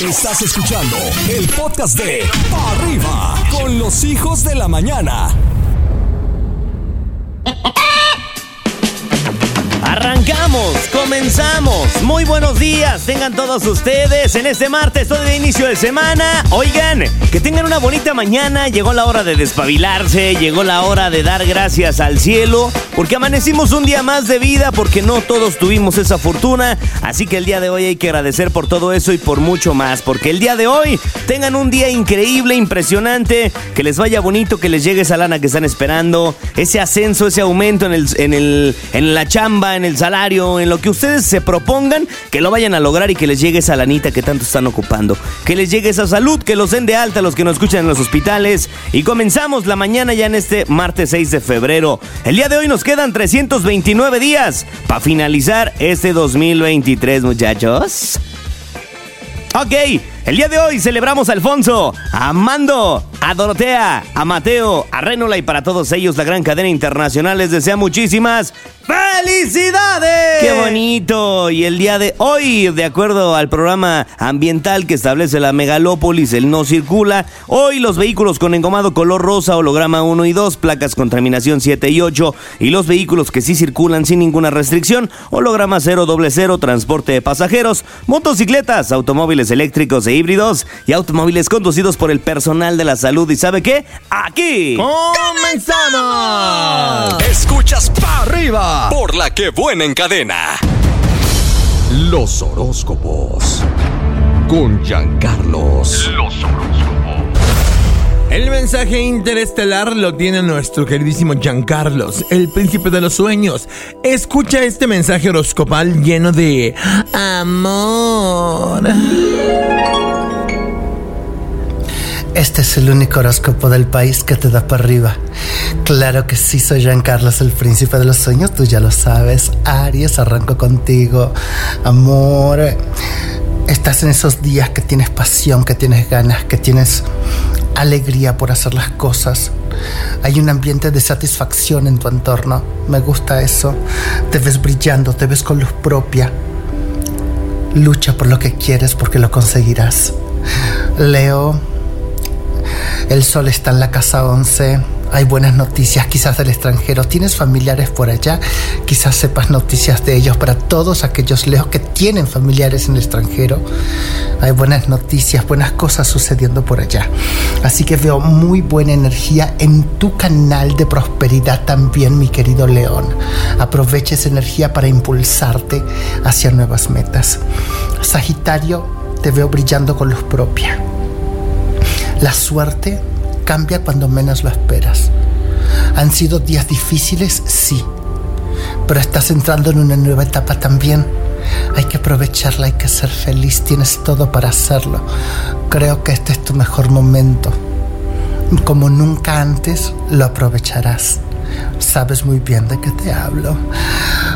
Estás escuchando el podcast de Arriba con los hijos de la mañana. Arrancamos, comenzamos. Muy buenos días, tengan todos ustedes en este martes, todo de inicio de semana. Oigan, que tengan una bonita mañana. Llegó la hora de despabilarse, llegó la hora de dar gracias al cielo, porque amanecimos un día más de vida, porque no todos tuvimos esa fortuna. Así que el día de hoy hay que agradecer por todo eso y por mucho más, porque el día de hoy tengan un día increíble, impresionante, que les vaya bonito, que les llegue esa lana que están esperando, ese ascenso, ese aumento en el, en el, en la chamba en el salario, en lo que ustedes se propongan, que lo vayan a lograr y que les llegue esa lanita que tanto están ocupando. Que les llegue esa salud, que los den de alta los que nos escuchan en los hospitales. Y comenzamos la mañana ya en este martes 6 de febrero. El día de hoy nos quedan 329 días para finalizar este 2023, muchachos. Ok, el día de hoy celebramos a Alfonso, a Mando, a Dorotea, a Mateo, a Rénola y para todos ellos la gran cadena internacional les desea muchísimas ¡Felicidades! ¡Qué bonito! Y el día de hoy, de acuerdo al programa ambiental que establece la megalópolis, el no circula, hoy los vehículos con engomado color rosa, holograma 1 y 2, placas contaminación 7 y 8, y los vehículos que sí circulan sin ninguna restricción, holograma 0 doble 0, transporte de pasajeros, motocicletas, automóviles eléctricos e híbridos y automóviles conducidos por el personal de la salud. ¿Y sabe qué? ¡Aquí! ¡Comenzamos! Escuchas para arriba por la que buena encadena. Los horóscopos con Giancarlos. Los horóscopos. El mensaje interestelar lo tiene nuestro queridísimo Giancarlos, el príncipe de los sueños. Escucha este mensaje horoscopal lleno de amor. Este es el único horóscopo del país que te da para arriba. Claro que sí, soy Jean Carlos, el príncipe de los sueños, tú ya lo sabes. Aries, arranco contigo. Amor, estás en esos días que tienes pasión, que tienes ganas, que tienes alegría por hacer las cosas. Hay un ambiente de satisfacción en tu entorno. Me gusta eso. Te ves brillando, te ves con luz propia. Lucha por lo que quieres porque lo conseguirás. Leo, el sol está en la casa 11. Hay buenas noticias quizás del extranjero. ¿Tienes familiares por allá? Quizás sepas noticias de ellos para todos aquellos lejos que tienen familiares en el extranjero. Hay buenas noticias, buenas cosas sucediendo por allá. Así que veo muy buena energía en tu canal de prosperidad también, mi querido León. Aprovecha esa energía para impulsarte hacia nuevas metas. Sagitario, te veo brillando con luz propia. La suerte cambia cuando menos lo esperas. Han sido días difíciles, sí, pero estás entrando en una nueva etapa también. Hay que aprovecharla, hay que ser feliz, tienes todo para hacerlo. Creo que este es tu mejor momento. Como nunca antes, lo aprovecharás. Sabes muy bien de qué te hablo.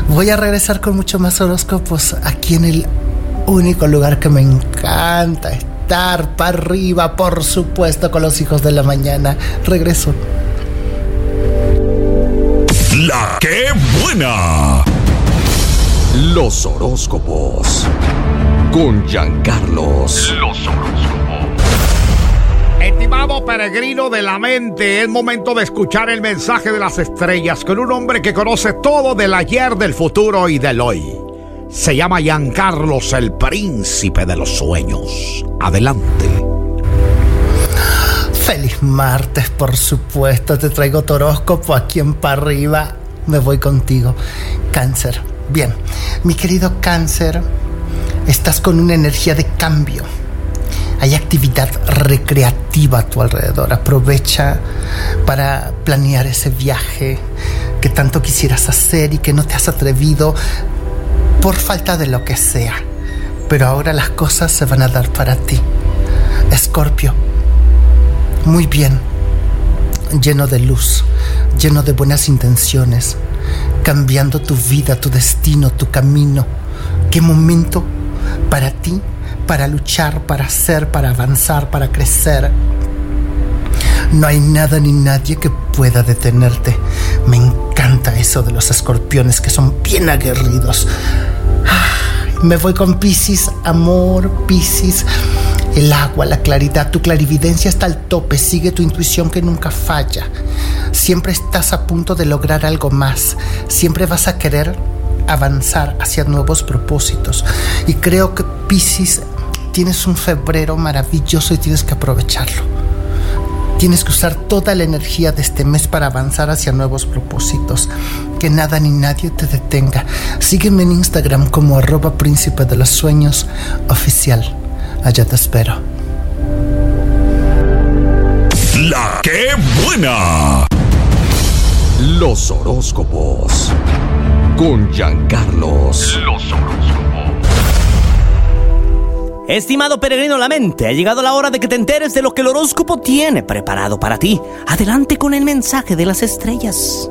Voy a regresar con mucho más horóscopos aquí en el único lugar que me encanta para arriba, por supuesto, con los hijos de la mañana. Regreso. La que buena. Los horóscopos. Con Giancarlos. Los horóscopos. Estimado peregrino de la mente, es momento de escuchar el mensaje de las estrellas con un hombre que conoce todo del ayer, del futuro y del hoy. Se llama Giancarlos, el príncipe de los sueños. Adelante. Feliz martes, por supuesto. Te traigo toróscopo aquí en para arriba. Me voy contigo. Cáncer. Bien, mi querido cáncer, estás con una energía de cambio. Hay actividad recreativa a tu alrededor. Aprovecha para planear ese viaje que tanto quisieras hacer y que no te has atrevido por falta de lo que sea. Pero ahora las cosas se van a dar para ti. Escorpio, muy bien, lleno de luz, lleno de buenas intenciones, cambiando tu vida, tu destino, tu camino. Qué momento para ti, para luchar, para hacer, para avanzar, para crecer. No hay nada ni nadie que pueda detenerte. Me encanta eso de los escorpiones que son bien aguerridos. Me voy con Pisces, amor, Pisces. el agua, la claridad, tu clarividencia está al tope, sigue tu intuición que nunca falla. Siempre estás a punto de lograr algo más, siempre vas a querer avanzar hacia nuevos propósitos. Y creo que Pisces tienes un febrero maravilloso y tienes que aprovecharlo. Tienes que usar toda la energía de este mes para avanzar hacia nuevos propósitos. Que nada ni nadie te detenga. Sígueme en Instagram como arroba príncipe de los sueños oficial. Allá te espero. La buena. Los horóscopos. Con Giancarlos. Los horóscopos. Estimado peregrino la mente, ha llegado la hora de que te enteres de lo que el horóscopo tiene preparado para ti. Adelante con el mensaje de las estrellas.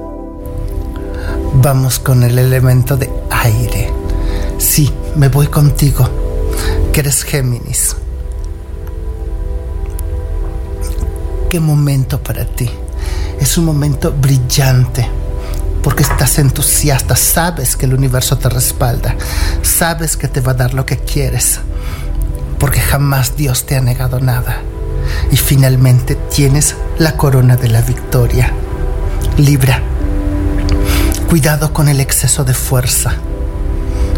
Vamos con el elemento de aire. Sí, me voy contigo, que eres Géminis. Qué momento para ti. Es un momento brillante porque estás entusiasta, sabes que el universo te respalda, sabes que te va a dar lo que quieres, porque jamás Dios te ha negado nada. Y finalmente tienes la corona de la victoria. Libra, cuidado con el exceso de fuerza.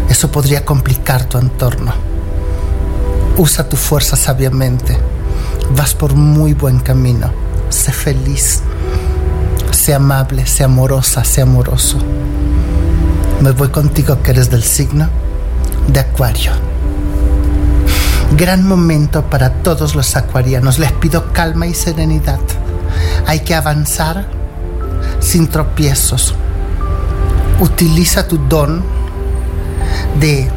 Eso podría complicar tu entorno. Usa tu fuerza sabiamente. Vas por muy buen camino. Sé feliz sea amable, sea amorosa, sea amoroso. Me voy contigo que eres del signo de Acuario. Gran momento para todos los acuarianos. Les pido calma y serenidad. Hay que avanzar sin tropiezos. Utiliza tu don de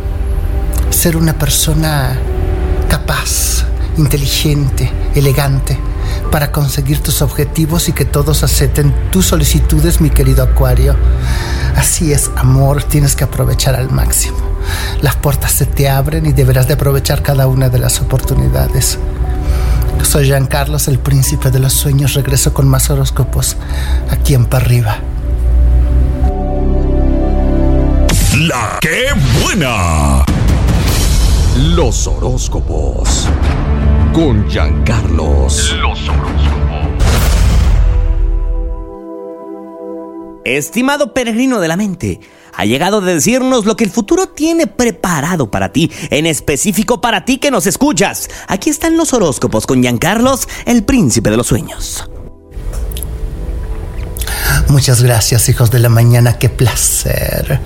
ser una persona capaz, inteligente, elegante, para conseguir tus objetivos y que todos acepten tus solicitudes, mi querido Acuario. Así es, amor, tienes que aprovechar al máximo. Las puertas se te abren y deberás de aprovechar cada una de las oportunidades. Soy Jean Carlos, el príncipe de los sueños. Regreso con más horóscopos aquí en Parriba. La buena. Los horóscopos con Giancarlos. Los horóscopos. Estimado peregrino de la mente, ha llegado de decirnos lo que el futuro tiene preparado para ti, en específico para ti que nos escuchas. Aquí están los horóscopos con Giancarlos, el príncipe de los sueños. Muchas gracias, hijos de la mañana. Qué placer.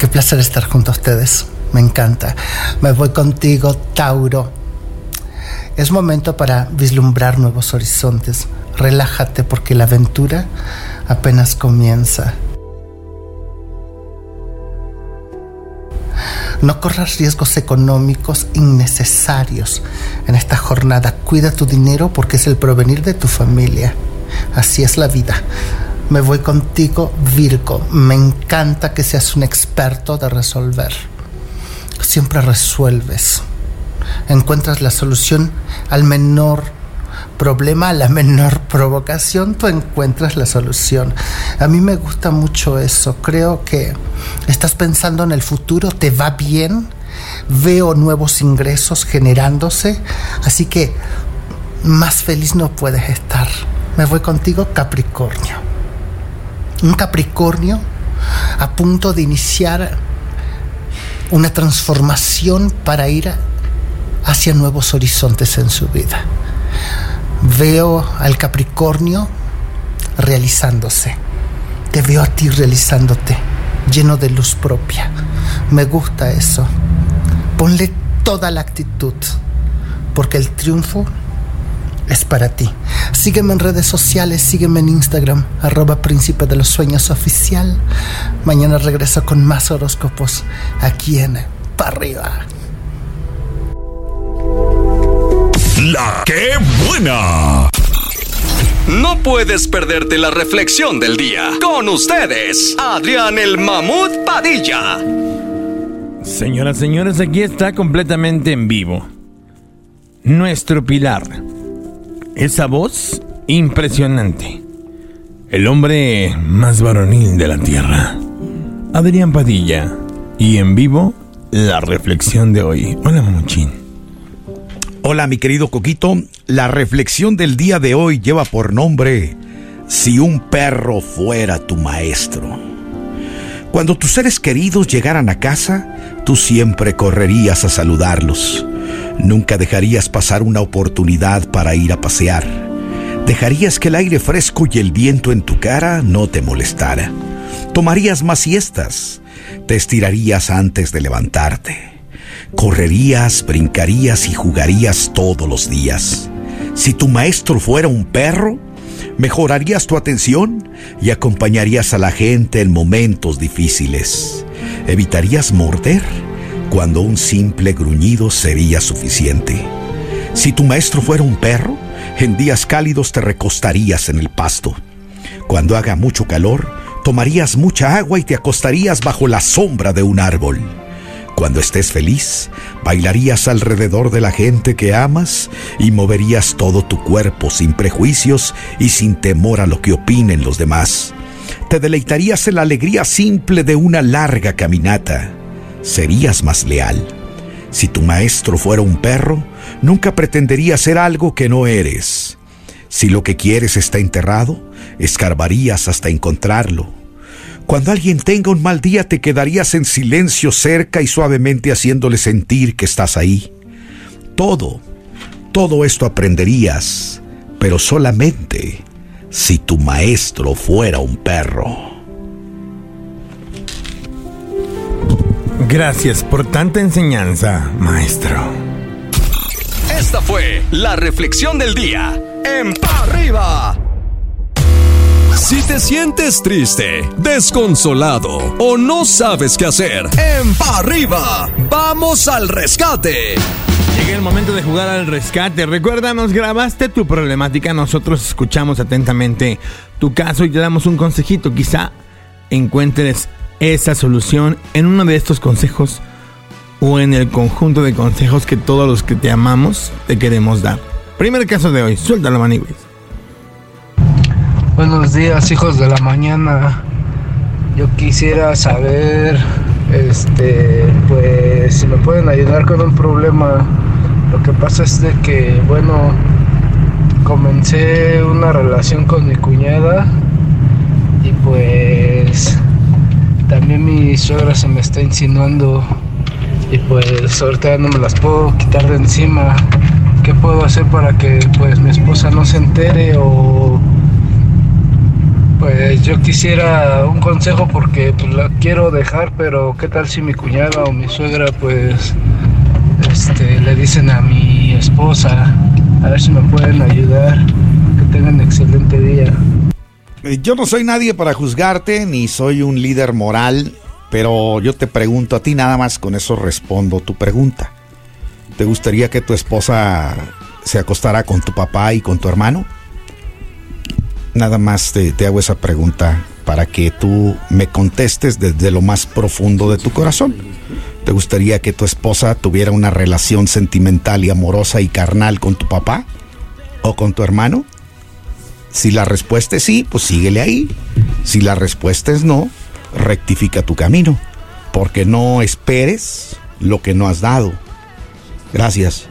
Qué placer estar junto a ustedes. Me encanta. Me voy contigo, Tauro. Es momento para vislumbrar nuevos horizontes. Relájate porque la aventura apenas comienza. No corras riesgos económicos innecesarios en esta jornada. Cuida tu dinero porque es el provenir de tu familia. Así es la vida. Me voy contigo, Virgo. Me encanta que seas un experto de resolver. Siempre resuelves encuentras la solución al menor problema, a la menor provocación, tú encuentras la solución. A mí me gusta mucho eso. Creo que estás pensando en el futuro, te va bien, veo nuevos ingresos generándose, así que más feliz no puedes estar. Me voy contigo, Capricornio. Un Capricornio a punto de iniciar una transformación para ir a hacia nuevos horizontes en su vida. Veo al Capricornio realizándose. Te veo a ti realizándote, lleno de luz propia. Me gusta eso. Ponle toda la actitud, porque el triunfo es para ti. Sígueme en redes sociales, sígueme en Instagram, arroba príncipe de los sueños oficial. Mañana regreso con más horóscopos aquí en Para arriba. La que buena. No puedes perderte la reflexión del día. Con ustedes, Adrián el Mamut Padilla. Señoras, señores, aquí está completamente en vivo. Nuestro pilar. Esa voz impresionante. El hombre más varonil de la tierra. Adrián Padilla. Y en vivo, la reflexión de hoy. Hola, Mamuchín. Hola mi querido Coquito, la reflexión del día de hoy lleva por nombre Si un perro fuera tu maestro. Cuando tus seres queridos llegaran a casa, tú siempre correrías a saludarlos. Nunca dejarías pasar una oportunidad para ir a pasear. Dejarías que el aire fresco y el viento en tu cara no te molestara. Tomarías más siestas. Te estirarías antes de levantarte. Correrías, brincarías y jugarías todos los días. Si tu maestro fuera un perro, mejorarías tu atención y acompañarías a la gente en momentos difíciles. Evitarías morder cuando un simple gruñido sería suficiente. Si tu maestro fuera un perro, en días cálidos te recostarías en el pasto. Cuando haga mucho calor, tomarías mucha agua y te acostarías bajo la sombra de un árbol. Cuando estés feliz, bailarías alrededor de la gente que amas y moverías todo tu cuerpo sin prejuicios y sin temor a lo que opinen los demás. Te deleitarías en la alegría simple de una larga caminata. Serías más leal. Si tu maestro fuera un perro, nunca pretendería ser algo que no eres. Si lo que quieres está enterrado, escarbarías hasta encontrarlo. Cuando alguien tenga un mal día te quedarías en silencio cerca y suavemente haciéndole sentir que estás ahí. Todo, todo esto aprenderías, pero solamente si tu maestro fuera un perro. Gracias por tanta enseñanza, maestro. Esta fue la reflexión del día en Pa' Arriba. Si te sientes triste, desconsolado o no sabes qué hacer, en Arriba, vamos al rescate. Llega el momento de jugar al rescate. Recuerda, nos grabaste tu problemática. Nosotros escuchamos atentamente tu caso y te damos un consejito. Quizá encuentres esa solución en uno de estos consejos o en el conjunto de consejos que todos los que te amamos te queremos dar. Primer caso de hoy, suéltalo, Maniwis. Buenos días, hijos de la mañana. Yo quisiera saber, este, pues, si me pueden ayudar con un problema. Lo que pasa es de que, bueno, comencé una relación con mi cuñada y pues también mi suegra se me está insinuando y pues ahorita no me las puedo quitar de encima. ¿Qué puedo hacer para que pues mi esposa no se entere o pues yo quisiera un consejo porque pues, la quiero dejar, pero qué tal si mi cuñada o mi suegra pues este, le dicen a mi esposa, a ver si me pueden ayudar, que tengan excelente día. Eh, Yo no soy nadie para juzgarte, ni soy un líder moral, pero yo te pregunto a ti nada más, con eso respondo tu pregunta. ¿Te gustaría que tu esposa se acostara con tu papá y con tu hermano? Nada más te, hago esa pregunta para que tú me contestes desde lo más profundo de tu corazón. ¿Te gustaría que tu esposa tuviera una relación sentimental y amorosa y carnal con tu papá? ¿O con tu hermano? Si la respuesta es sí, pues síguele ahí. Si la respuesta es no, rectifica tu camino. Porque no esperes lo que no has dado. Gracias.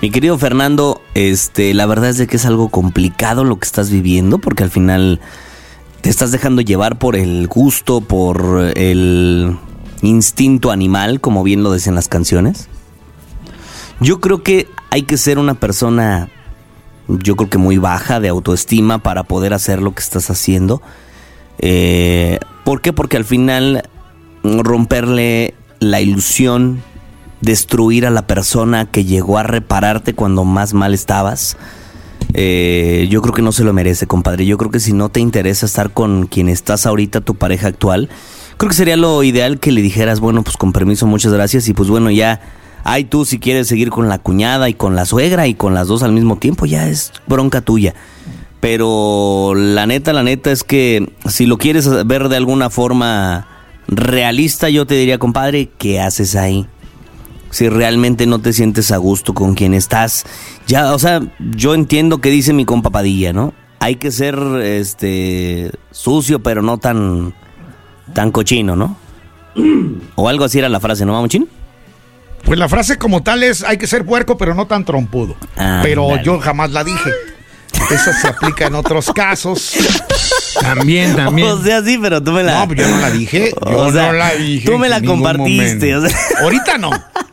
Mi querido Fernando, este, la verdad es de que es algo complicado lo que estás viviendo, porque al final te estás dejando llevar por el gusto, por el instinto animal, como bien lo decían las canciones. Yo creo que hay que ser una persona, yo creo que muy baja de autoestima para poder hacer lo que estás haciendo. Eh, ¿Por qué? Porque al final romperle la ilusión, destruir a la persona que llegó a repararte cuando más mal estabas, eh, yo creo que no se lo merece, compadre. Yo creo que si no te interesa estar con quien estás ahorita, tu pareja actual, creo que sería lo ideal que le dijeras, bueno, pues con permiso, muchas gracias, y pues bueno, ya, ay tú si quieres seguir con la cuñada y con la suegra y con las dos al mismo tiempo, ya es bronca tuya. Pero la neta, la neta es que si lo quieres ver de alguna forma realista, yo te diría, compadre, ¿qué haces ahí? Si realmente no te sientes a gusto con quien estás, ya, o sea, yo entiendo que dice mi compa Padilla, ¿no? Hay que ser, este, sucio, pero no tan, tan cochino, ¿no? O algo así era la frase, ¿no, mamuchín? Pues la frase como tal es, hay que ser puerco, pero no tan trompudo. Ah, pero dale. yo jamás la dije. Eso se aplica en otros casos. También, también. O sea, sí, pero tú me la. No, pues yo no la dije. Yo O sea, no la dije. tú me la compartiste, momento. o sea. Ahorita no.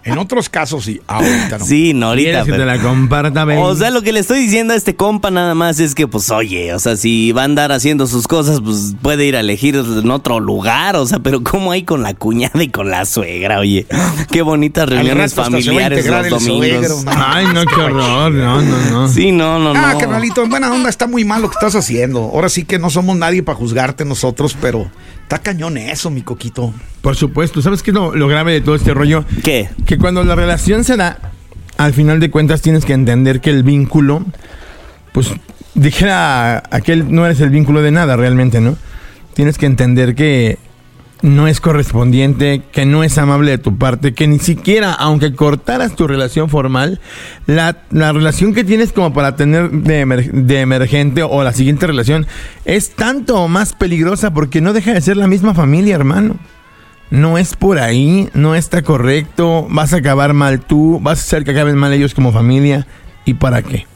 En otros casos sí. Ahorita no. Sí, no, ahorita. ¿Quieres que pero- te la comparta, baby? O sea, lo que le estoy diciendo a este compa nada más es que, pues, oye, o sea, si va a andar haciendo sus cosas, pues puede ir a elegir en otro lugar, o sea, pero ¿cómo hay con la cuñada y con la suegra, oye? Qué bonitas reuniones familiares los domingos. Ay, no, qué horror. No, no, no. Sí, no, no, Ah, no. carnalito, en buena onda está muy mal lo que estás haciendo. Ahora sí que no somos nadie para juzgarte nosotros, pero está cañón eso, mi coquito. Por supuesto. ¿Sabes qué es lo, lo grave de todo este rollo? ¿Qué? Que cuando la relación se da, al final de cuentas tienes que entender que el vínculo, pues dijera aquel, no eres el vínculo de nada realmente, ¿no? Tienes que entender que no es correspondiente, que no es amable de tu parte, que ni siquiera, aunque cortaras tu relación formal, la, la relación que tienes como para tener de, de emergente o la siguiente relación es tanto o más peligrosa porque no deja de ser la misma familia, hermano. No es por ahí, no está correcto, vas a acabar mal tú, vas a hacer que acaben mal ellos como familia. ¿Y para qué?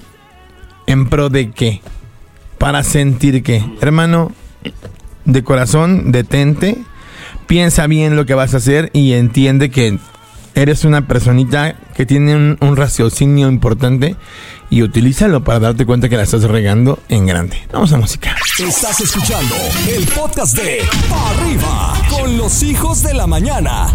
¿En pro de qué? Para sentir qué. Hermano, de corazón, detente, piensa bien lo que vas a hacer y entiende que eres una personita que tiene un, raciocinio importante y utilízalo para darte cuenta que la estás regando en grande. Vamos a música. Estás escuchando el podcast de Pa' Arriba con los hijos de la mañana.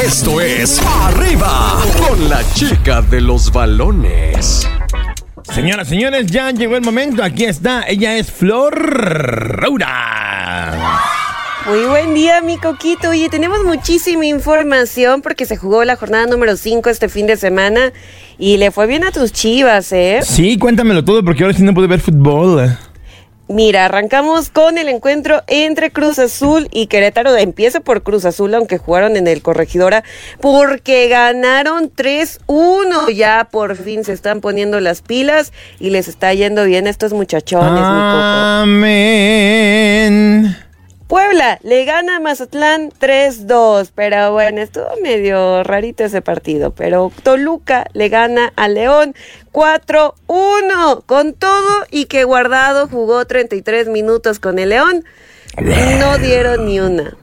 Esto es Pa' Arriba con la chica de los balones. Señoras, señores, ya llegó el momento. Aquí está. Ella es Flor Raura. Muy buen día, mi coquito. Oye, tenemos muchísima información porque se jugó la jornada número 5 este fin de semana y le fue bien a tus chivas, ¿eh? Sí, cuéntamelo todo porque ahora sí no puedo ver fútbol. Mira, arrancamos con el encuentro entre Cruz Azul y Querétaro. Empieza por Cruz Azul, aunque jugaron en el Corregidora, porque ganaron 3-1. Ya por fin se están poniendo las pilas y les está yendo bien a estos muchachones, mi coco. Puebla le gana a Mazatlán 3-2, pero bueno, estuvo medio rarito ese partido, pero Toluca le gana a León 4-1, con todo y que Guardado jugó 33 minutos con el León, no dieron ni una.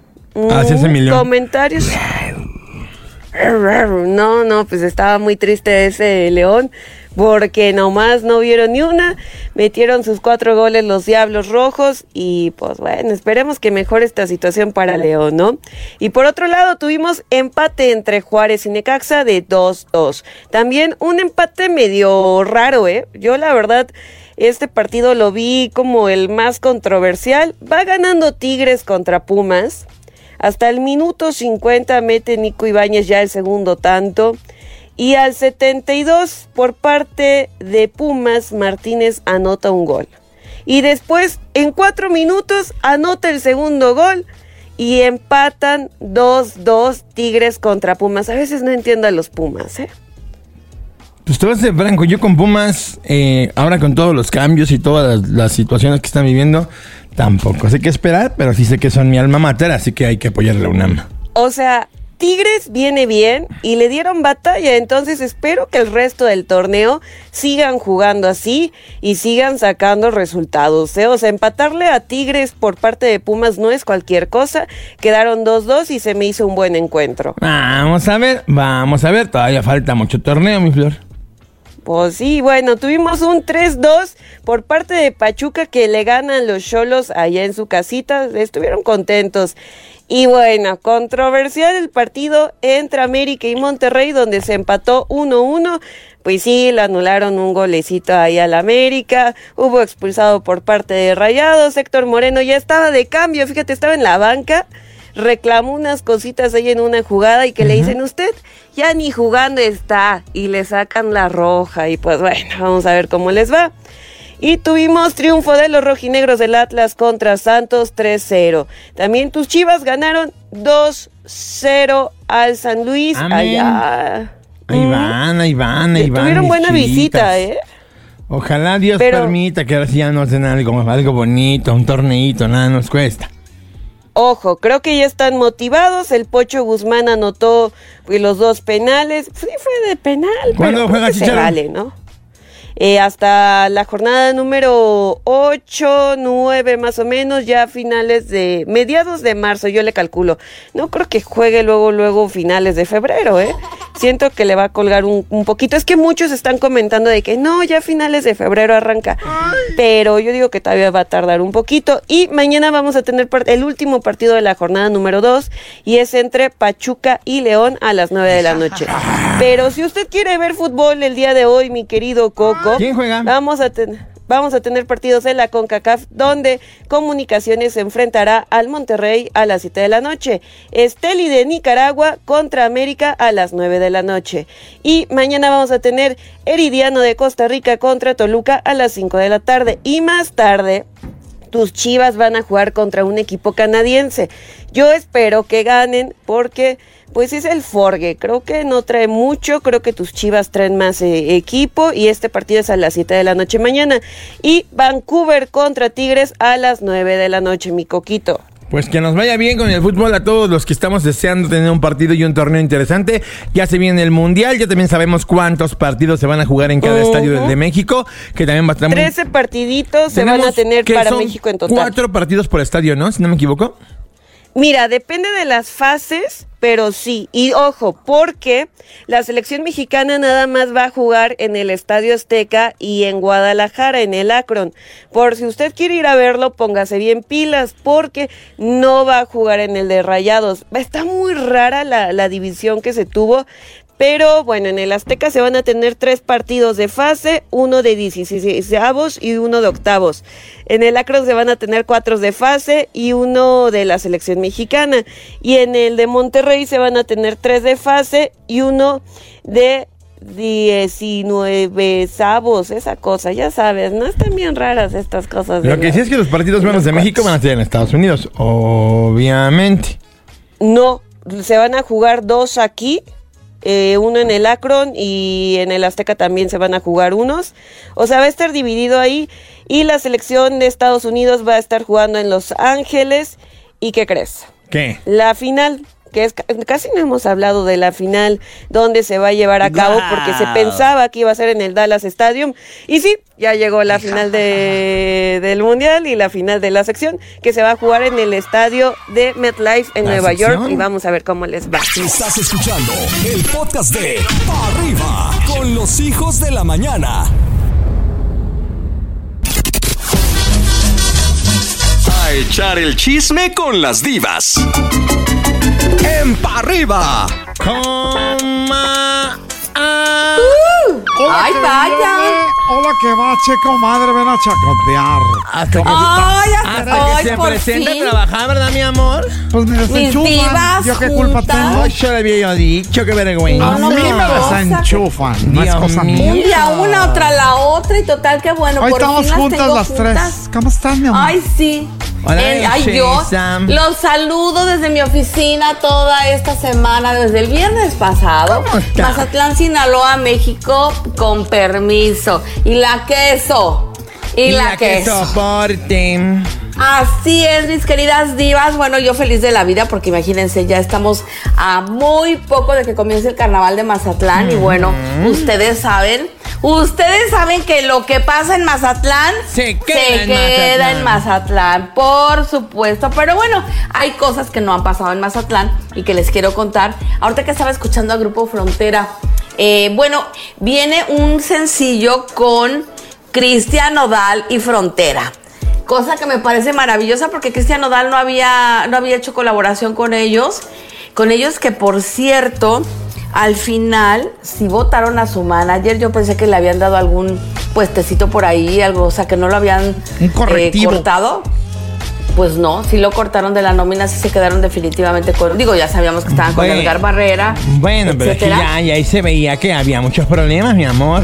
Así es, Emilio. Comentarios. No, no, pues estaba muy triste ese León porque nomás no vieron ni una, metieron sus cuatro goles los Diablos Rojos y pues bueno, esperemos que mejore esta situación para León, ¿no? Y por otro lado tuvimos empate entre Juárez y Necaxa de 2-2. También un empate medio raro, ¿eh? Yo la verdad... Este partido lo vi como el más controversial. Va ganando Tigres contra Pumas. Hasta el minuto 50 mete Nico Ibáñez ya el segundo tanto. Y al 72 por parte de Pumas, Martínez anota un gol. Y después, en cuatro minutos, anota el segundo gol. Y empatan 2-2 Tigres contra Pumas. A veces no entiendo a los Pumas, ¿eh? Pues te a ser franco, yo con Pumas, eh, ahora con todos los cambios y todas las, las situaciones que están viviendo, tampoco sé qué esperar, pero sí sé que son mi alma mater, así que hay que apoyar a UNAM. O sea, Tigres viene bien y le dieron batalla, entonces espero que el resto del torneo sigan jugando así y sigan sacando resultados. ¿eh? O sea, empatarle a Tigres por parte de Pumas no es cualquier cosa. Quedaron 2-2 y se me hizo un buen encuentro. Vamos a ver, vamos a ver, todavía falta mucho torneo, mi flor. Pues sí, bueno, tuvimos un 3-2 por parte de Pachuca que le ganan los Cholos allá en su casita. Estuvieron contentos. Y bueno, controversial el partido entre América y Monterrey, donde se empató 1-1. Pues sí, le anularon un golecito ahí al América. Hubo expulsado por parte de Rayados. Héctor Moreno ya estaba de cambio, fíjate, estaba en la banca reclamó unas cositas ahí en una jugada y que le dicen, usted ya ni jugando está y le sacan la roja y pues bueno, vamos a ver cómo les va. Y tuvimos triunfo de los rojinegros del Atlas contra Santos 3-0. También tus chivas ganaron 2-0 al San Luis. Amén. Allá. Ahí van, ahí van, ahí van. Tuvieron buena visita, ¿eh? Ojalá Dios Pero- permita que ahora sí ya nos den algo, algo bonito, un torneito, nada nos cuesta. Ojo, creo que ya están motivados. El Pocho Guzmán anotó pues, los dos penales. Sí, fue de penal. ¿Cuándo pero juega se vale, ¿no? Eh, hasta la jornada número 8, 9 más o menos, ya finales de mediados de marzo, yo le calculo. No creo que juegue luego, luego finales de febrero, ¿eh? Siento que le va a colgar un, un poquito. Es que muchos están comentando de que no, ya finales de febrero arranca. Pero yo digo que todavía va a tardar un poquito. Y mañana vamos a tener el último partido de la jornada número 2 y es entre Pachuca y León a las 9 de la noche. Pero si usted quiere ver fútbol el día de hoy, mi querido Coco, ¿Quién juega? Vamos a tener. Vamos a tener partidos en la CONCACAF donde Comunicaciones se enfrentará al Monterrey a las 7 de la noche. Esteli de Nicaragua contra América a las 9 de la noche. Y mañana vamos a tener Heridiano de Costa Rica contra Toluca a las 5 de la tarde. Y más tarde, tus Chivas van a jugar contra un equipo canadiense. Yo espero que ganen porque pues es el Forge. Creo que no trae mucho, creo que tus Chivas traen más eh, equipo y este partido es a las 7 de la noche mañana. Y Vancouver contra Tigres a las 9 de la noche, mi coquito. Pues que nos vaya bien con el fútbol a todos los que estamos deseando tener un partido y un torneo interesante. Ya se viene el Mundial, ya también sabemos cuántos partidos se van a jugar en cada estadio de México, que también va a estar muy- 13 partiditos se van a tener para México en total. Cuatro partidos por estadio, ¿no? Si no me equivoco. Mira, depende de las fases, pero sí. Y ojo, porque la selección mexicana nada más va a jugar en el Estadio Azteca y en Guadalajara, en el Akron. Por si usted quiere ir a verlo, póngase bien pilas, porque no va a jugar en el de Rayados. Está muy rara la, la división que se tuvo. Pero bueno, en el Azteca se van a tener tres partidos de fase, uno de 16 y uno de octavos. En el Acron se van a tener cuatro de fase y uno de la selección mexicana. Y en el de Monterrey se van a tener tres de fase y uno de 19 avos, esa cosa, ya sabes, no están bien raras estas cosas. Lo que la- sí es que los partidos buenos de México van a ser en Estados Unidos, obviamente. No, se van a jugar dos aquí, eh, uno en el Akron y en el Azteca también se van a jugar unos. O sea, va a estar dividido ahí y la selección de Estados Unidos va a estar jugando en Los Ángeles. ¿Y qué crees? ¿Qué? La final, que es casi no hemos hablado de la final, donde se va a llevar a cabo, porque se pensaba que iba a ser en el Dallas Stadium. Y sí, ya llegó la final de, del Mundial y la final de la sección, que se va a jugar en el estadio de MetLife en ¿La Nueva York. Y vamos a ver cómo les va. Estás escuchando el podcast de Pa' Arriba con los hijos de la mañana. A echar el chisme con las divas. En Pa' Arriba. Coma. ah. Hola, Ay, que vaya. viene. Hola, que va, che, comadre, ven a chacotear. Hasta que, Ay, hasta ay, que se por presente fin. a trabajar, ¿verdad, mi amor? Pues me desenchufan. ¿Yo qué culpa tengo? Ay, yo le había dicho, qué vergüenza. A no mí me desenchufan, no es cosa mía. Un día una, otra la otra y total que bueno. Hoy por estamos fin las juntas las juntas. tres. ¿Cómo estás, mi amor? Ay, sí. Hola, ay, yo los saludo desde mi oficina toda esta semana, desde el viernes pasado. Mazatlán, Sinaloa, México, con permiso. Y la queso. Y, la, que queso. soporte. Así es, mis queridas divas. Bueno, yo feliz de la vida porque imagínense, ya estamos a muy poco de que comience el carnaval de Mazatlán. Y bueno, ustedes saben, ustedes saben que lo que pasa en Mazatlán Se queda en queda Mazatlán. en Mazatlán, por supuesto. Pero bueno, hay cosas que no han pasado en Mazatlán y que les quiero contar. Ahorita que estaba escuchando a Grupo Frontera, eh, bueno, viene un sencillo con Cristian Nodal y Frontera. Cosa que me parece maravillosa porque Cristian Nodal no había, no había hecho colaboración con ellos. Con ellos que, por cierto, al final, si votaron a su manager, yo pensé que le habían dado algún puestecito por ahí, algo, o sea, que no lo habían Un correctivo. eh, cortado. Pues no, sí lo cortaron de la nómina, sí se quedaron definitivamente con. Digo, ya sabíamos que estaban con. Edgar Barrera. Bueno, pero es que ya, ya ahí se veía que había muchos problemas, mi amor.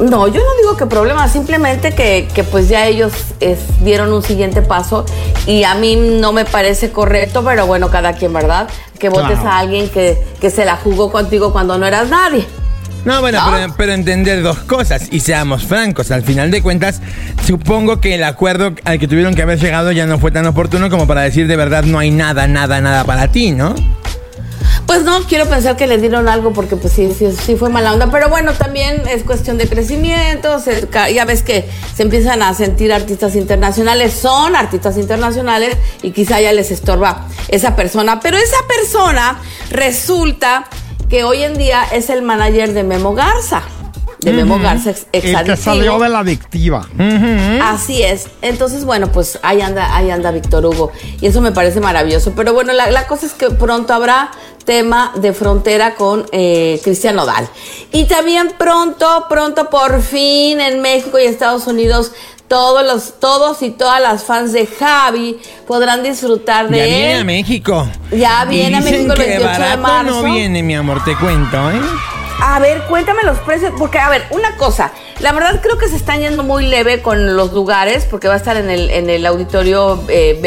No, yo no digo que problema, simplemente que, que pues ya ellos es- dieron un siguiente paso y a mí no me parece correcto, pero bueno, cada quien, ¿verdad? Que votes Claro. a alguien que, que se la jugó contigo cuando no eras nadie. No, bueno, ¿No? Pero, pero entender dos cosas y seamos francos. Al final de cuentas, supongo que el acuerdo al que tuvieron que haber llegado ya no fue tan oportuno como para decir de verdad no hay nada, nada, nada para ti, ¿no? Pues no, quiero pensar que le dieron algo porque pues sí, sí, sí fue mala onda. Pero bueno, también es cuestión de crecimiento. ya ves que se empiezan a sentir artistas internacionales. Son artistas internacionales y quizá ya les estorba esa persona. Pero esa persona resulta que hoy en día es el manager de Memo Garza. De Memo Garza, ex, El que exadictivo. salió de la adictiva. Así es. Entonces, bueno, pues ahí anda, ahí anda Víctor Hugo. Y eso me parece maravilloso. Pero bueno, la, la cosa es que pronto habrá tema de frontera con eh, Cristian Nodal. Y también pronto, pronto, por fin en México y Estados Unidos. Todos los, todos y todas las fans de Javi podrán disfrutar de Ya él. viene a México. Ya viene a Y dicen México el que 28 de barato marzo. no viene, mi amor, te cuento, ¿eh? A ver, cuéntame los precios, porque a ver, una cosa, la verdad creo que se están yendo muy leve con los lugares, porque va a estar en el, en el auditorio eh.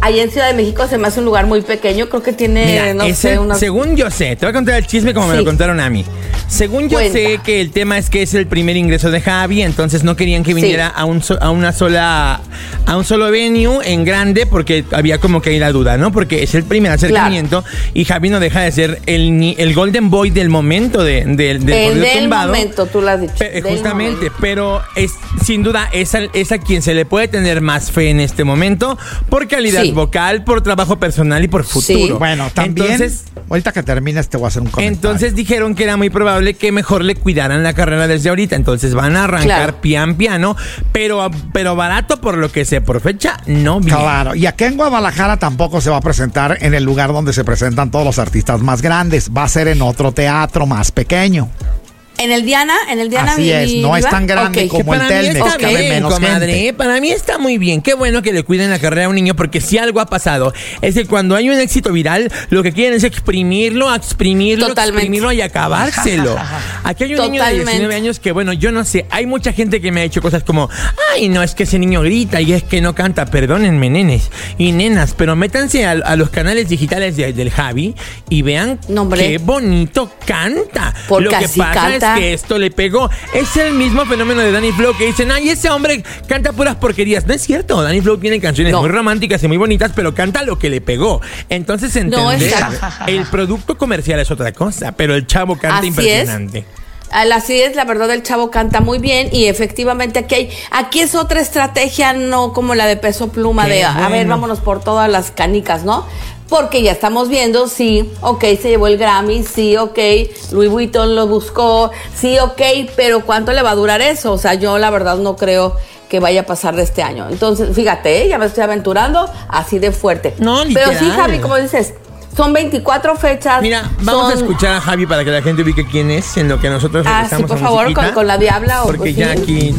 Allá en Ciudad de México se me hace un lugar muy pequeño, creo que tiene, Mira, no ese- sé, unos... según yo sé, te voy a contar el chisme como me lo contaron a mí. Según yo Cuenta. sé que el tema es que es el primer ingreso de Javi, entonces no querían que Sí. viniera a, un so- a una sola a un solo venue en grande porque había como que ahí la duda, ¿no? Porque es el primer acercamiento y Javi no deja de ser el, el golden boy del momento de, de- del Eh, corrido del tumbado. momento, tú lo has dicho. Pe- del justamente, momento. pero es sin duda es a, es a quien se le puede tener más fe en este momento por calidad Sí. Vocal, por trabajo personal y por futuro. Sí. Bueno, también. Entonces, ahorita que termines te voy a hacer un comentario. entonces dijeron que era muy probable que mejor le cuidaran la carrera desde ahorita. Entonces van a arrancar Claro. pian piano, pero, pero barato por lo que sé por fecha, no viene. Claro, y aquí en Guadalajara tampoco se va a presentar en el lugar donde se presentan todos los artistas más grandes. Va a ser en otro teatro más pequeño. En el Diana, en el Diana Así mi- es, mi no es tan grande como- el mí Telmex, está cabe bien, menos comadre. gente. Para mí está muy bien. Qué bueno que le cuiden la carrera a un niño, porque si algo ha pasado es que cuando hay un éxito viral, lo que quieren es exprimirlo, exprimirlo, Totalmente. exprimirlo y acabárselo. Aquí hay un niño de Totalmente. 19 años que, bueno, yo no sé, hay mucha gente que me ha hecho cosas como, ay, no, es que ese niño grita y es que no canta. Perdónenme, nenes y nenas, pero métanse a, a los canales digitales de- del Javi y vean qué bonito canta. Porque lo que así pasa canta. Que esto le pegó. Es el mismo fenómeno de Danny Flow que dicen, ay, ese hombre canta puras porquerías. No es cierto, Danny Flow tiene canciones No. muy románticas y muy bonitas, pero canta lo que le pegó. Entonces, No, entender, el producto comercial es otra cosa, pero el chavo canta Así impresionante. Así es, la verdad el chavo canta muy bien y efectivamente aquí hay, aquí es otra estrategia, no como la de peso pluma Qué de, a ver, vámonos por todas las canicas, ¿no? Porque ya estamos viendo, sí, ok, se llevó el Grammy, sí, ok, Louis Vuitton lo buscó, sí, ok, pero ¿cuánto le va a durar eso? O sea, yo la verdad no creo que vaya a pasar de este año. Entonces, fíjate, ¿eh? ya me estoy aventurando así de fuerte. No, Pero sí, literal. Javi, como dices, son 24 fechas. Mira, vamos a escuchar a Javi para que la gente ubique quién es en lo que nosotros Ah, sí, por a favor, con, con la diabla o Porque pues, ya sí. aquí...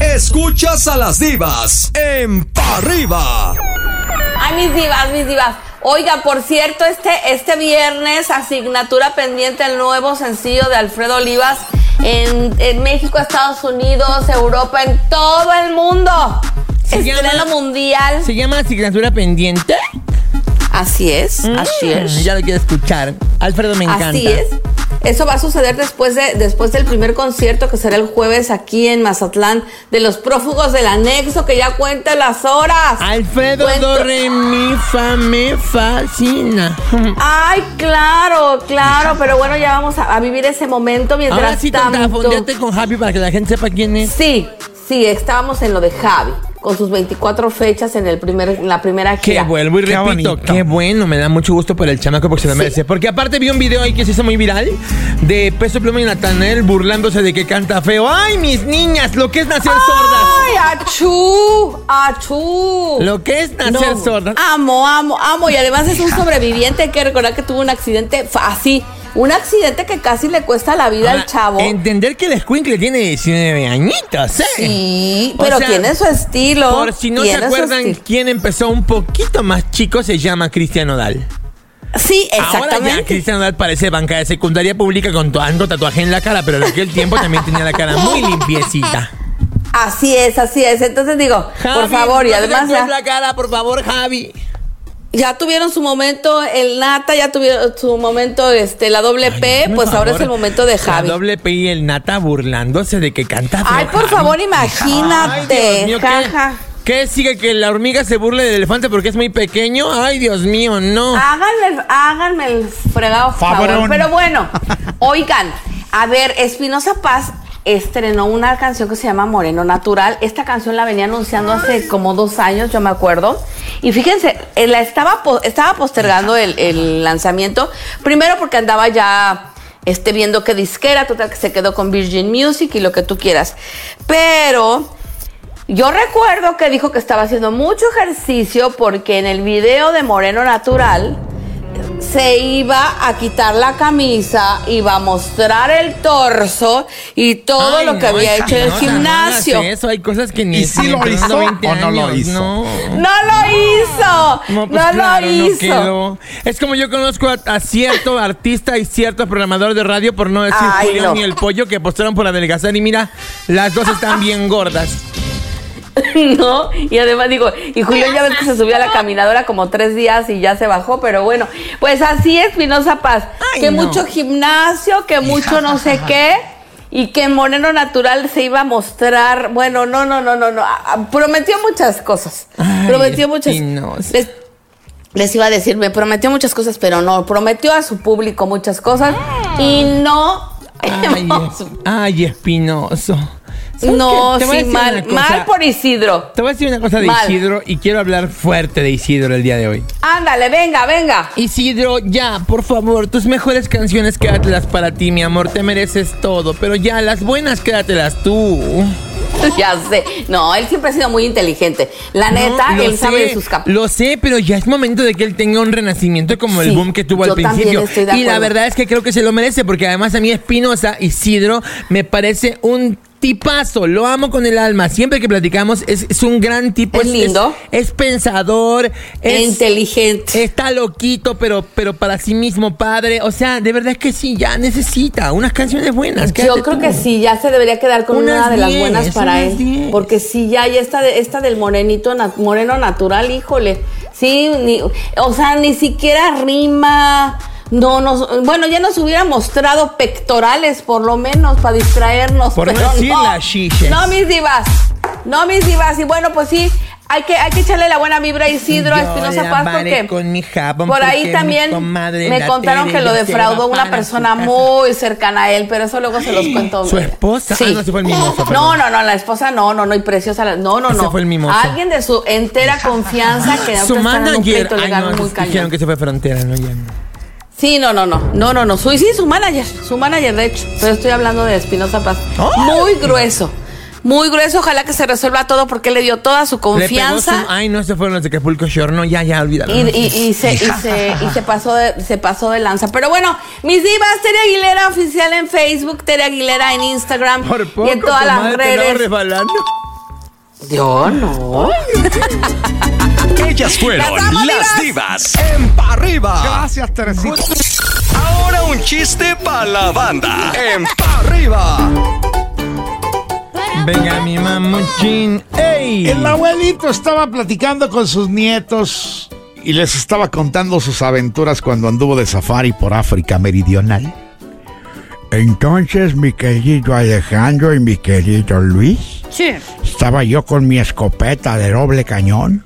Escuchas a las divas en Pa' Arriba. Ay, mis divas, mis divas. Oiga, por cierto, este, este viernes, asignatura pendiente el nuevo sencillo de Alfredo Olivas en, en México, Estados Unidos, Europa, en todo el mundo. Se Estreno llama- mundial. ¿Se llama asignatura pendiente? Así es, así Mm, es. Ya lo quiero escuchar. Alfredo me encanta. Así es. Eso va a suceder después de después del primer concierto que será el jueves aquí en Mazatlán de los prófugos del anexo que ya cuenta las horas. Alfredo Cuento- do re mi fa me fascina. Ay, claro, claro, pero bueno, ya vamos a, a vivir ese momento mientras Ahora sí, tanto. con Javi para que la gente sepa quién es. Sí, sí, estábamos en lo de Javi, con sus 24 fechas en el primer, en la primera Que gira. vuelvo y Qué repito, bonito. qué bueno, me da mucho gusto por el chamaco porque se lo Sí. merece. Porque aparte vi un video ahí que se hizo muy viral de Peso Pluma y Natanael burlándose de que canta feo. ¡Ay, mis niñas! Lo que es nacer sordas. ¡Ay, achú! ¡Achú! Lo que es nacer sordas. Amo, amo, amo. Y además es un sobreviviente. Hay que recordar que tuvo un accidente así. Un accidente que casi le cuesta la vida Ahora, al chavo. Entender que el escuincle tiene 19 añitos, ¿eh? Sí, O pero sea, tiene su estilo. Por si no se acuerdan quién empezó un poquito más chico, se llama Cristian Nodal. Sí, Ahora ya exactamente. Cristian Nodal parece banca de secundaria pública con tanto tatuaje en la cara, pero en aquel tiempo también tenía la cara muy limpiecita. Así es, así es. Entonces digo, por Javi, favor, y además la cara, por favor, Javi. Ya tuvieron su momento el Nata, ya tuvieron su momento este la doble P, pues ahora es el momento de Javi. La doble P y el Nata burlándose de que canta Ay, feo por Javi. favor, Ay, imagínate. Dios mío, Ja, ¿qué, ja. qué sigue que la hormiga se burle del elefante porque es muy pequeño? Ay, Dios mío, no. Háganme, el- háganme el fregado favor. Pero bueno, oigan, a ver, Espinosa Paz estrenó una canción que se llama Moreno Natural. Esta canción la venía anunciando hace como dos años, yo me acuerdo. Y fíjense, eh, la estaba, estaba postergando el, lanzamiento. Primero porque andaba ya este, viendo qué disquera, total que se quedó con Virgin Music y lo que tú quieras. Pero yo recuerdo que dijo que estaba haciendo mucho ejercicio porque en el video de Moreno Natural se iba a quitar la camisa, iba a mostrar el torso y todo Ay, lo que no, había hecho en el no, no, no gimnasio. eso, hay cosas que ni ¿Y lo hizo 20 o no lo hizo? No. ¡No lo hizo! No, ¡No, pues claro, lo no hizo! Es como yo conozco a, a cierto artista y cierto programador de radio, por no decir Ay, Julián no. ni el pollo, que apostaron por adelgazar y mira, las dos están bien gordas. ¿No? Y además digo, y Julio ya ves que se subió a la caminadora como tres días y ya se bajó, pero bueno, pues así es Pinoza Paz, Ay, que no. mucho gimnasio, que mucho no sé qué, y que Moreno Natural se iba a mostrar, bueno, no, no, no, no, no, ah, ah, prometió muchas cosas, Ay, prometió muchas, les, les iba a decir, me prometió muchas cosas, pero no, prometió a su público muchas cosas y no... Ay, ay, Espinoso. ¿Sabes no, sí, mal, mal por Isidro. Te voy a decir una cosa de Mal. Isidro y quiero hablar fuerte de Isidro el día de hoy. Ándale, venga, venga. Isidro, ya, por favor, tus mejores canciones quédatelas para ti, mi amor, te mereces todo, pero ya, las buenas quédatelas tú. Ya sé. No, él siempre ha sido muy inteligente. La neta, No, él sabe de sus cap. Lo sé, pero ya es momento de que él tenga un renacimiento como el boom que tuvo al principio. estoy de y la verdad es que creo que se lo merece, porque además a mí Espinosa, Isidro, me parece un tipazo. Lo amo con el alma. Siempre que platicamos, es, es un gran tipo. Es lindo. Es, pensador. Es, inteligente. Está loquito, pero, pero para sí mismo padre. O sea, de verdad es que sí, ya necesita unas canciones buenas. Yo creo tú. que sí, ya se debería quedar con Unas una de las 10, buenas para él. 10. Porque sí, ya, ya esta, de, esta del morenito, na- moreno natural, híjole. Sí, ni- o sea, ni siquiera rima. No, nos, bueno, ya nos hubiera mostrado pectorales, por lo menos, para distraernos. Por no pero decir las chiches. No, mis divas. No, mis divas. Y bueno, pues sí, hay que, hay que echarle la buena vibra a Isidro, Espinosa Paz, porque con mi jabón por ahí también me contaron que lo defraudó una persona muy cercana a él, pero eso luego se los cuento. ¿Su esposa? Ah, no, ese fue el mimoso. No, no, no, la esposa no, no, no, y preciosa. la- No, no, no. fue el mimoso. Alguien de su entera confianza que Su en un manager. pleito Ay, legal no, muy dijeron que se fue frontera, no, ya no. Sí, no, no, no, no, no, no. Sí, su manager, su manager, de hecho. Pero estoy hablando de Espinosa Paz. Muy grueso, muy grueso. Ojalá que se resuelva todo porque él le dio toda su Le pegó confianza. su- Ay, no, se fueron los de Acapulco Shore. No, ya, ya, olvídalo. Y, y- y se, y, se, y se pasó de, se pasó de lanza. Pero bueno, mis divas, Tere Aguilera oficial en Facebook, Tere Aguilera en Instagram Por poco, y en todas las redes. resbalando. Yo no. Ellas fueron ¡Las divas! divas en Pa' arriba. Gracias, Teresita. Ahora un chiste para la banda en Pa' arriba. Venga, mi mamuchín. ¡Ey! El abuelito estaba platicando con sus nietos y les estaba contando sus aventuras cuando anduvo de safari por África Meridional. Entonces, mi querido Alejandro y mi querido Luis, Sí. estaba yo con mi escopeta de doble cañón.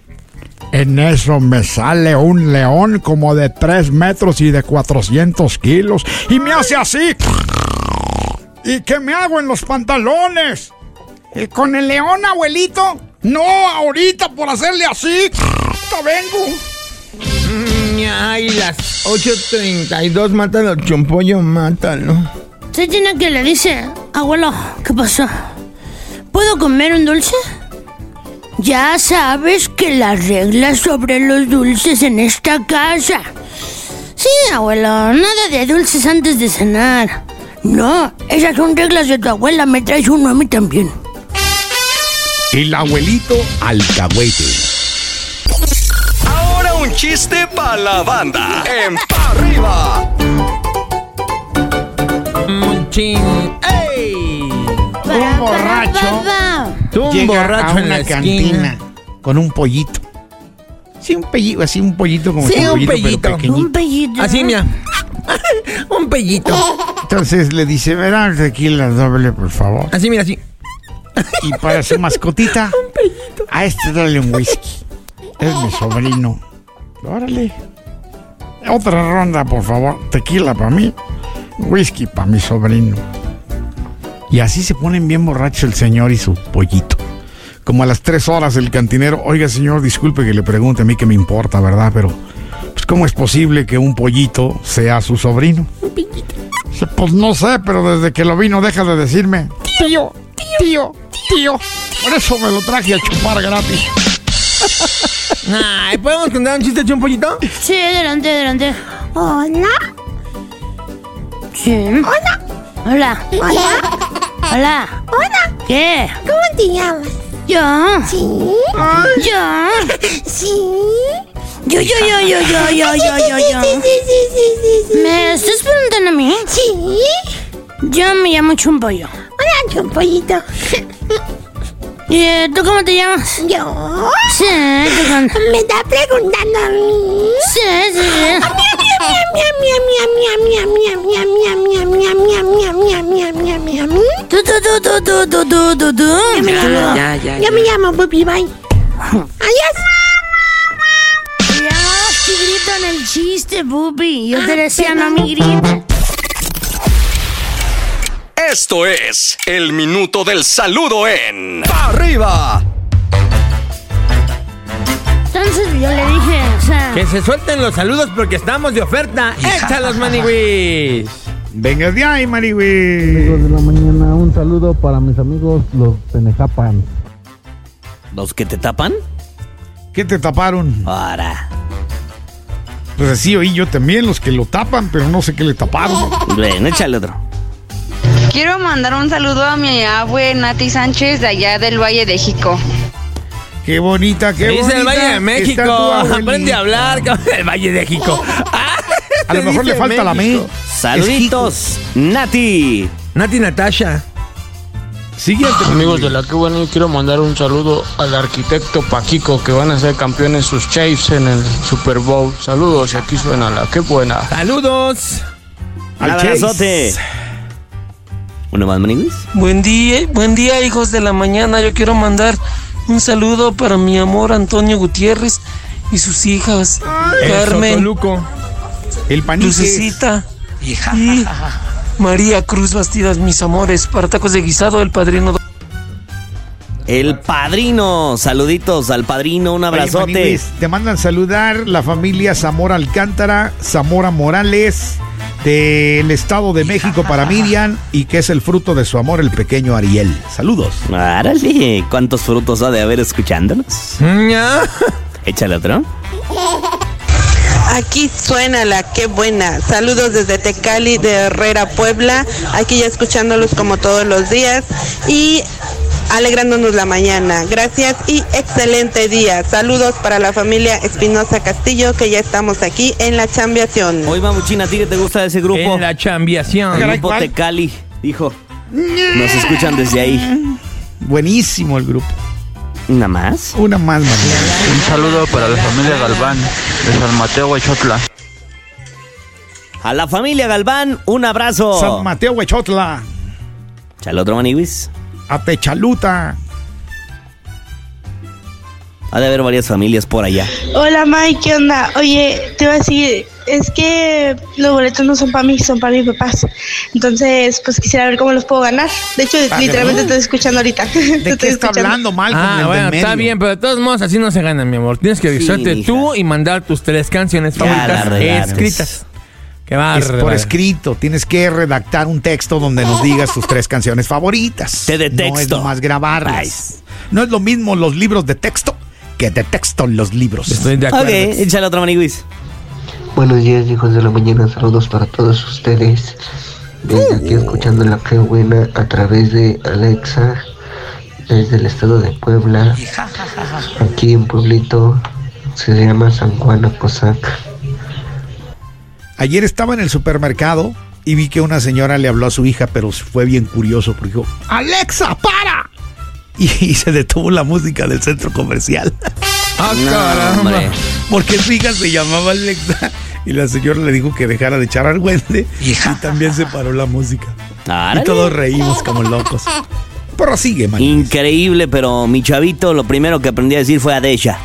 En eso me sale un león como de 3 metros y de 400 kilos y me hace así. ¿Y qué me hago en los pantalones? ¿Eh, ¿Con el león, abuelito? No, ahorita por hacerle así. ¡Te vengo! Mm, Ay, las 8.32, mátalo, chompollo, mátalo. Se tiene que le dice, abuelo, ¿qué pasó? ¿Puedo comer un dulce? Ya sabes que las reglas sobre los dulces en esta casa. Sí, abuelo, nada de dulces antes de cenar. No, esas son reglas de tu abuela, me traes uno a mí también. El abuelito alcahuete. Ahora un chiste para la banda en Pa' arriba. Muchín. Un borracho Tú un llega borracho a en la esquina. cantina con un pollito. Sí, un pollito, así un pollito como Sí, un un pollito, pero pequeñito. Un pellito. Así, mira. un pellito. Entonces le dice, verá tequila doble, por favor. Así, mira, así. Y para su mascotita, a este dale un whisky. Es mi sobrino. Órale. Otra ronda, por favor. Tequila para mí, whisky para mi sobrino. Y así se ponen bien borrachos el señor y su pollito. Como a las tres horas el cantinero, oiga señor, disculpe que le pregunte a mí que me importa, ¿verdad? Pero, pues, ¿cómo es posible que un pollito sea su sobrino? Dice, Pues no sé, pero desde que lo vi no deja de decirme, tío, tío, tío. Por eso me lo traje a chupar gratis. Ay, ¿podemos contar un chiste hecho un pollito? Sí, adelante, adelante. Hola, Sí. hola, Hola. hola, Hola. hola. ¿Qué? ¿Cómo te llamas? Yo. Sí, Yo. sí. Yo, yo, yo, yo, yo, yo, yo, yo, yo. Sí, sí, sí, sí, sí. ¿Me estás preguntando a mí? Sí. Yo me llamo Chumpollo. Hola, chumpollito. ¿Y eh, tú cómo te llamas? ¿Yo? Sí, tú cómo- ¿Me está preguntando a mí? Sí, sí, sí. Ya, ya, me llamo Puppy Bye. Adiós. Ya, si gritan el chiste, Puppy. Yo te decía, no me. Esto es el minuto del saludo en. ¡Arriba! Entonces yo le dije, o sea... Que se suelten los saludos porque estamos de oferta. ¡Échalos, maniwis! Venga de ahí, Mariwi. de la mañana, un saludo para mis amigos los Penejapan. ¿Los que te tapan? ¿Qué te taparon? Ahora. Pues así oí yo también, los que lo tapan, pero no sé qué le taparon. Ven, échale otro. Quiero mandar un saludo a mi abue Nati Sánchez de allá del Valle de Jico. Qué bonita, qué bonita. dice el Valle de México. Aprende a hablar. cabrón. El Valle de México. A lo mejor le falta la me. Saluditos, Nati. Nati Natasha. Siguiente. Amigos de la que bueno, yo quiero mandar un saludo al arquitecto Paquico que van a ser campeones sus Chiefs en el Super Bowl. Saludos y aquí suena la que buena. Saludos. Al abrazote. ¿Uno más? Buen día, buen día, hijos de la mañana. Yo quiero mandar un saludo para mi amor Antonio Gutiérrez y sus hijas El Carmen. El panique. Lucecita y María Cruz Bastidas, mis amores, para tacos de guisado, el padrino. El padrino. Saluditos al padrino. Un Oye, abrazote. Te mandan saludar la familia Zamora Alcántara, Zamora Morales, del Estado de México para Miriam y que es el fruto de su amor, el pequeño Ariel. Saludos. Árale, ¿cuántos frutos ha de haber escuchándonos? Échale otro. Aquí suena la qué buena. Saludos desde Tecali de Herrera, Puebla. Aquí ya escuchándolos como todos los días y alegrándonos la mañana. Gracias y excelente día. Saludos para la familia Espinosa Castillo que ya estamos aquí en la chambiación. Hoy, mamuchina, ¿a ti que te gusta ese grupo? En la chambiación. El grupo. Tecali, dijo. Nos escuchan desde ahí. Buenísimo el grupo. ¿Una más? Una más, María. Un saludo para la familia Galván de San Mateo, Huachotla. A la familia Galván, un abrazo. San Mateo Huechotla, Échale otro, maniguis. A Techaluta. Ha de haber varias familias por allá. Hola, Mike, ¿qué onda? Oye, te iba a decir, es que los boletos no son para mí, son para mis papás. Entonces, pues quisiera ver cómo los puedo ganar. De hecho, Ah, literalmente ¿de te estoy escuchando ahorita. Te ¿De estoy qué está escuchando. hablando, Malcolm? Ah, bueno, está bien, pero de todos modos así no se gana, mi amor. Tienes que avisarte tú y mandar tus tres canciones favoritas escritas. Qué Es por escrito. Tienes que redactar un texto donde nos digas tus tres canciones favoritas. Te de No es texto. nomás grabarlas. No es lo mismo los libros de texto que de texto los libros. Estoy de Ok, acuerdo. échale otro, maniguis. Buenos días, hijos de la mañana. Saludos para todos ustedes. Desde aquí escuchando la que buena a través de Alexa, desde el estado de Puebla. Aquí en Pueblito se llama San Juan Acosac. Ayer estaba en el supermercado y vi que una señora le habló a su hija, pero fue bien curioso porque dijo, Alexa, para. Y, y se detuvo la música del centro comercial. Ah, No, caramba. hombre. Porque su hija se llamaba Alexa y la señora le dijo que dejara de echar argüente y también se paró la música. Árale. Y todos reímos como locos. Pero sigue, man. Increíble, pero mi chavito lo primero que aprendí a decir fue Adesha.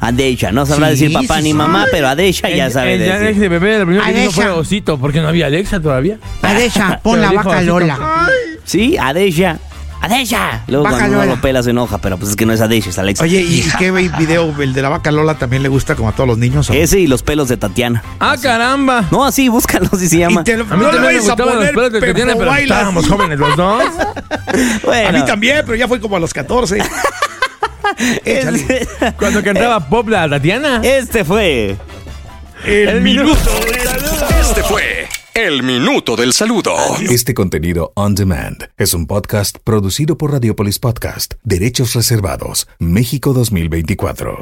Adesha. No sabrá Sí, decir papá sí, ni sí. mamá, pero Adesha ya sabe el decir. Alex de bebé, lo primero que Adesha. fue Osito, porque no había Alexa todavía. Adesha, pon Pero la dijo vaca Osito. Lola. Sí, Adesha. Adesha. Luego Vaca cuando uno lo pela se enoja, pero pues es que no es Adesha, es Alexa. Oye, ¿y qué video? El de la vaca Lola también le gusta como a todos los niños. ¿o? Ese y los pelos de Tatiana. ¡Ah, caramba! No, así, búscalo, así se llama. Y te lo- A mí no le también me vayas a gustaban los poner pelos de Tatiana, Pepo pero Bailas. estábamos jóvenes los dos. A mí también, pero ya fue como a los 14. Échale. Cuando cantaba pop la Tatiana. Este fue. El, minuto. Este fue El Minuto del Saludo. Este contenido on demand es un podcast producido por Radiopolis Podcast, Derechos Reservados, México 2024.